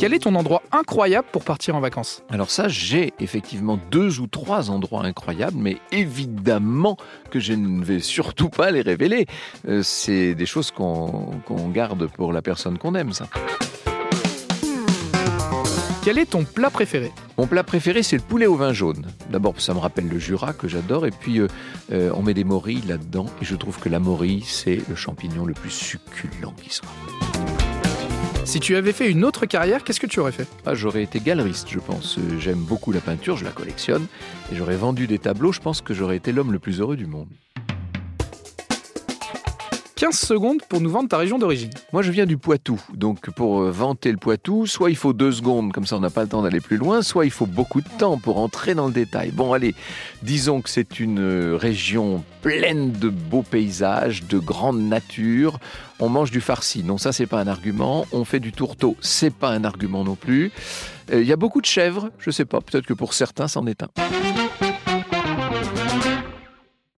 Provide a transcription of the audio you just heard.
Quel est ton endroit incroyable pour partir en vacances Alors ça, j'ai effectivement deux ou trois endroits incroyables, mais évidemment que je ne vais surtout pas les révéler. Euh, c'est des choses qu'on garde pour la personne qu'on aime, ça. Quel est ton plat préféré Mon plat préféré, c'est le poulet au vin jaune. D'abord, ça me rappelle le Jura que j'adore, et puis euh, euh, on met des morilles là-dedans, et je trouve que la morille, c'est le champignon le plus succulent qui soit. Si tu avais fait une autre carrière, qu'est-ce que tu aurais fait Ah, j'aurais été galeriste, je pense. Euh, J'aime beaucoup la peinture, je la collectionne, et j'aurais vendu des tableaux. Je pense que j'aurais été l'homme le plus heureux du monde. 15 secondes pour nous vendre ta région d'origine. Moi, je viens du Poitou, donc pour euh, vanter le Poitou, soit il faut deux secondes, comme ça on n'a pas le temps d'aller plus loin, soit il faut beaucoup de temps pour entrer dans le détail. Bon, allez, disons que c'est une euh, région pleine de beaux paysages, de grande nature. On mange du farci, non, ça c'est pas un argument. On fait du tourteau, c'est pas un argument non plus. Euh, Il y a beaucoup de chèvres, je sais pas, peut-être que pour certains c'en est un.